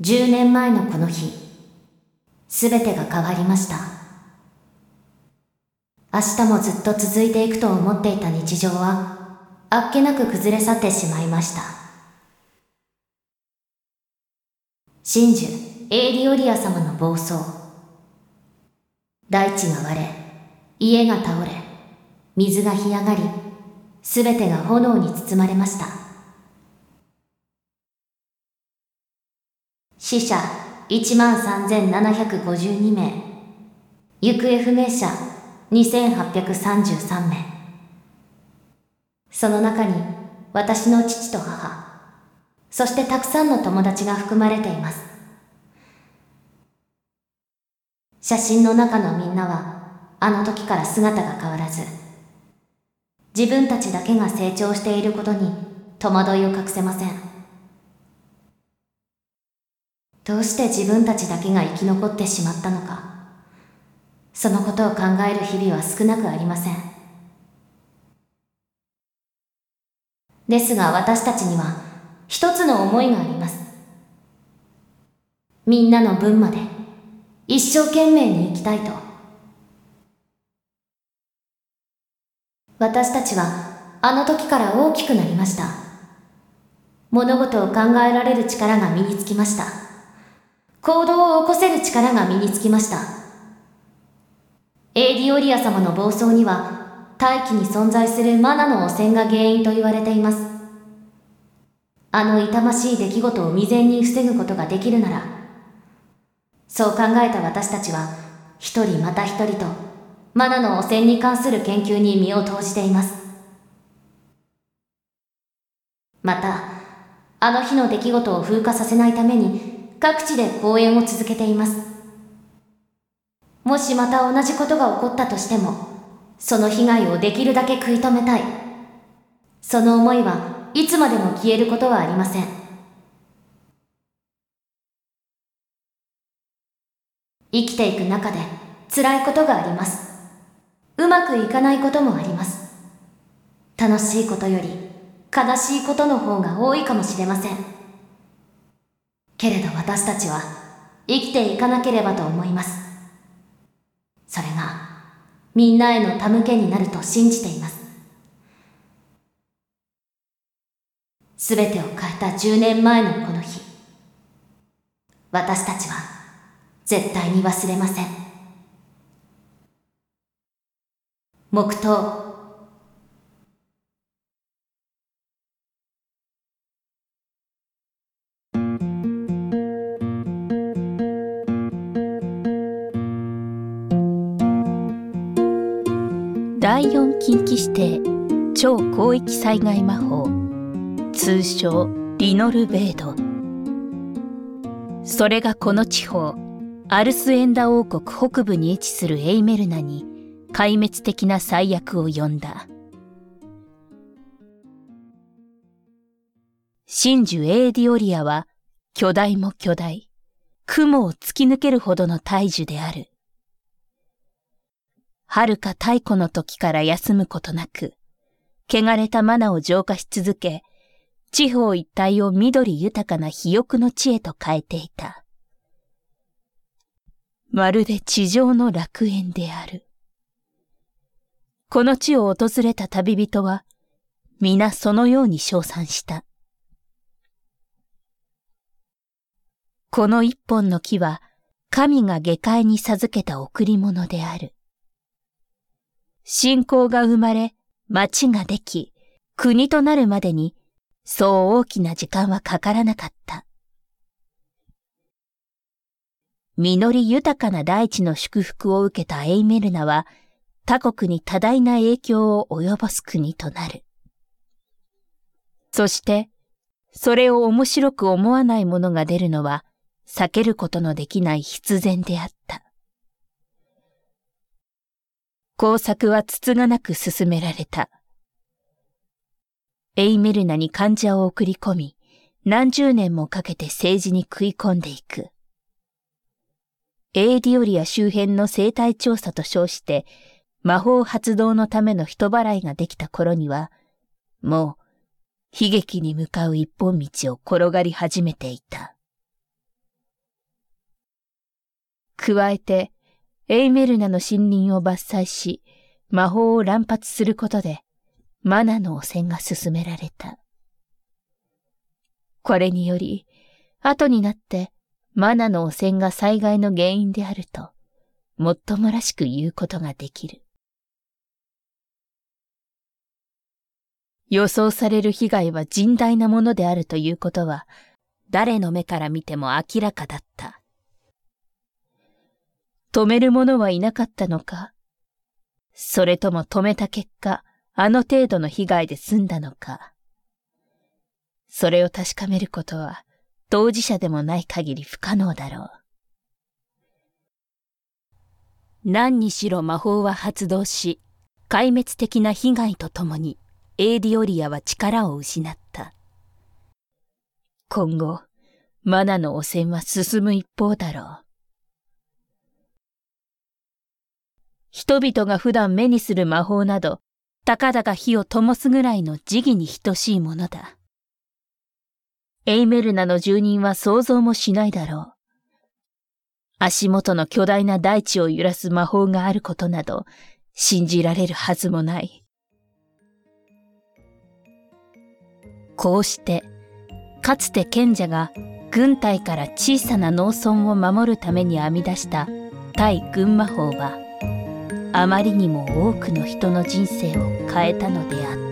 10年前のこの日、すべてが変わりました。明日もずっと続いていくと思っていた日常は、あっけなく崩れ去ってしまいました。真珠、エーリオリア様の暴走。大地が割れ、家が倒れ、水が干上がり、すべてが炎に包まれました。死者13,752名。行方不明者2833名。その中に私の父と母、そしてたくさんの友達が含まれています。写真の中のみんなはあの時から姿が変わらず、自分たちだけが成長していることに戸惑いを隠せません。どうして自分たちだけが生き残ってしまったのか。そのことを考える日々は少なくありません。ですが私たちには一つの思いがあります。みんなの分まで一生懸命に生きたいと。私たちはあの時から大きくなりました。物事を考えられる力が身につきました。行動を起こせる力が身につきました。エーディオリア様の暴走には、大気に存在するマナの汚染が原因と言われています。あの痛ましい出来事を未然に防ぐことができるなら、そう考えた私たちは、一人また一人と、マナの汚染に関する研究に身を投じています。また、あの日の出来事を風化させないために、各地で講演を続けています。もしまた同じことが起こったとしても、その被害をできるだけ食い止めたい。その思いはいつまでも消えることはありません。生きていく中で辛いことがあります。うまくいかないこともあります。楽しいことより悲しいことの方が多いかもしれません。けれど私たちは生きていかなければと思います。それがみんなへの手向けになると信じています。すべてを変えた10年前のこの日、私たちは絶対に忘れません。黙祷第4近畿指定超広域災害魔法。通称リノルベード。それがこの地方アルスエンダ王国北部に位置するエイメルナに壊滅的な最悪を呼んだ。真珠エーディオリアは巨大も巨大雲を突き抜けるほどの大樹である。遥か太古の時から休むことなく、汚れたマナを浄化し続け、地方一帯を緑豊かな肥沃の地へと変えていた。まるで地上の楽園である。この地を訪れた旅人は、皆そのように称賛した。この一本の木は、神が下界に授けた贈り物である。信仰が生まれ、町ができ、国となるまでに、そう大きな時間はかからなかった。実り豊かな大地の祝福を受けたエイメルナは、他国に多大な影響を及ぼす国となる。そして、それを面白く思わない者が出るのは、避けることのできない必然であった。工作はつつがなく進められた。エイメルナに患者を送り込み、何十年もかけて政治に食い込んでいく。エーディオリア周辺の生態調査と称して、魔法発動のための人払いができた頃には、もう、悲劇に向かう一本道を転がり始めていた。加えて、エイメルナの森林を伐採し、魔法を乱発することで、マナの汚染が進められた。これにより、後になってマナの汚染が災害の原因であると、もっともらしく言うことができる。予想される被害は甚大なものであるということは、誰の目から見ても明らかだった。止める者はいなかったのかそれとも止めた結果、あの程度の被害で済んだのかそれを確かめることは、当事者でもない限り不可能だろう。何にしろ魔法は発動し、壊滅的な被害とともに、エーディオリアは力を失った。今後、マナの汚染は進む一方だろう。人々が普段目にする魔法など、たかだか火を灯すぐらいの時義に等しいものだ。エイメルナの住人は想像もしないだろう。足元の巨大な大地を揺らす魔法があることなど、信じられるはずもない。こうして、かつて賢者が軍隊から小さな農村を守るために編み出した対軍魔法は、あまりにも多くの人の人生を変えたのであった。